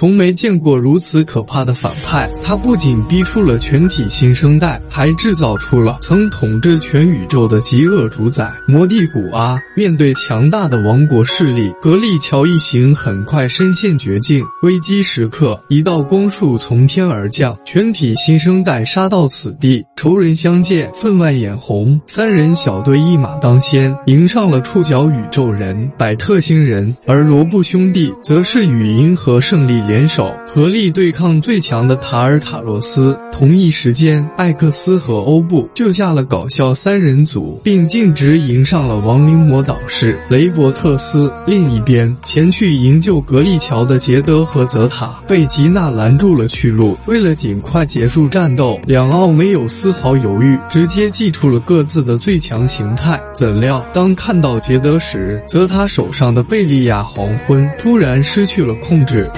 从没见过如此可怕的反派。他不仅逼出了全体新生代，还制造出了曾统治全宇宙的极恶主宰魔帝古阿。面对强大的王国势力，格力乔一行很快深陷绝境。危机时刻，一道光束从天而降，全体新生代杀到此地。仇人相见，分外眼红。三人小队一马当先，迎上了触角宇宙人百特星人，而罗布兄弟则是与银河胜利联手，合力对抗最强的塔尔塔罗斯。同一时间，艾克斯和欧布救下了搞笑三人组，并径直迎上了亡灵魔导师雷伯特斯。另一边，前去营救格利乔的杰德和泽塔被吉娜拦住了去路。为了尽快结束战斗，两奥没有丝。丝毫犹豫，直接祭出了各自的最强形态。怎料，当看到杰德时，则他手上的贝利亚黄昏突然失去了控制。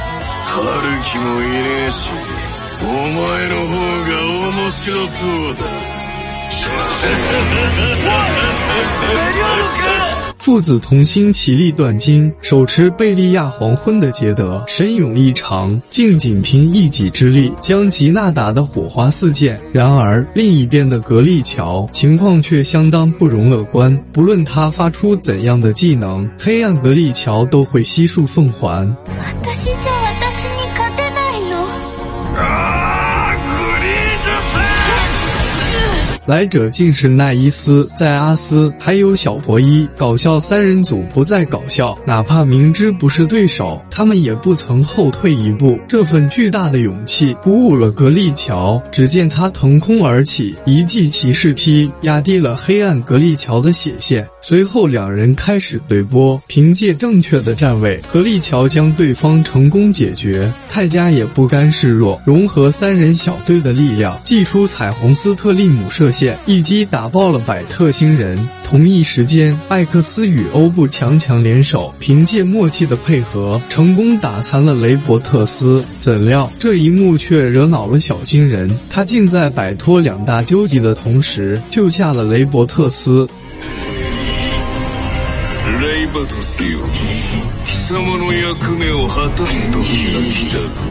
父子同心，其利断金。手持贝利亚黄昏的杰德神勇异常，竟仅凭一己之力将吉娜打得火花四溅。然而另一边的格利乔情况却相当不容乐观，不论他发出怎样的技能，黑暗格利乔都会悉数奉还。来者竟是奈伊斯，在阿斯还有小博伊，搞笑三人组不再搞笑，哪怕明知不是对手，他们也不曾后退一步。这份巨大的勇气鼓舞了格利乔，只见他腾空而起，一记骑士劈压低了黑暗格利乔的血线。随后两人开始对波，凭借正确的站位，格利乔将对方成功解决。泰迦也不甘示弱，融合三人小队的力量，祭出彩虹斯特利姆射。线一击打爆了百特星人。同一时间，艾克斯与欧布强强联手，凭借默契的配合，成功打残了雷伯特斯。怎料这一幕却惹恼了小金人，他竟在摆脱两大纠集的同时，救下了雷伯特斯。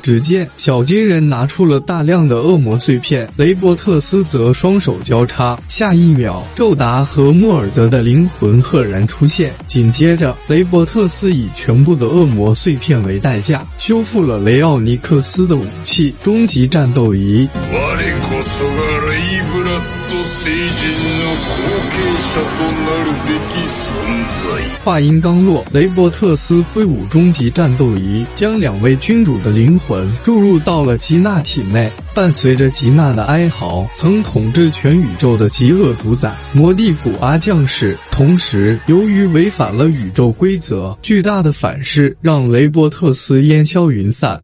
只见小金人拿出了大量的恶魔碎片，雷伯特斯则双手交叉，下一秒，宙达和莫尔德的灵魂赫然出现。紧接着，雷伯特斯以全部的恶魔碎片为代价，修复了雷奥尼克斯的武器——终极战斗仪。话音刚落，雷伯特斯挥舞终极战斗仪，将两位君主的灵魂注入到了吉娜体内。伴随着吉娜的哀嚎，曾统治全宇宙的极恶主宰魔帝古阿降世。同时，由于违反了宇宙规则，巨大的反噬让雷伯特斯烟消云散。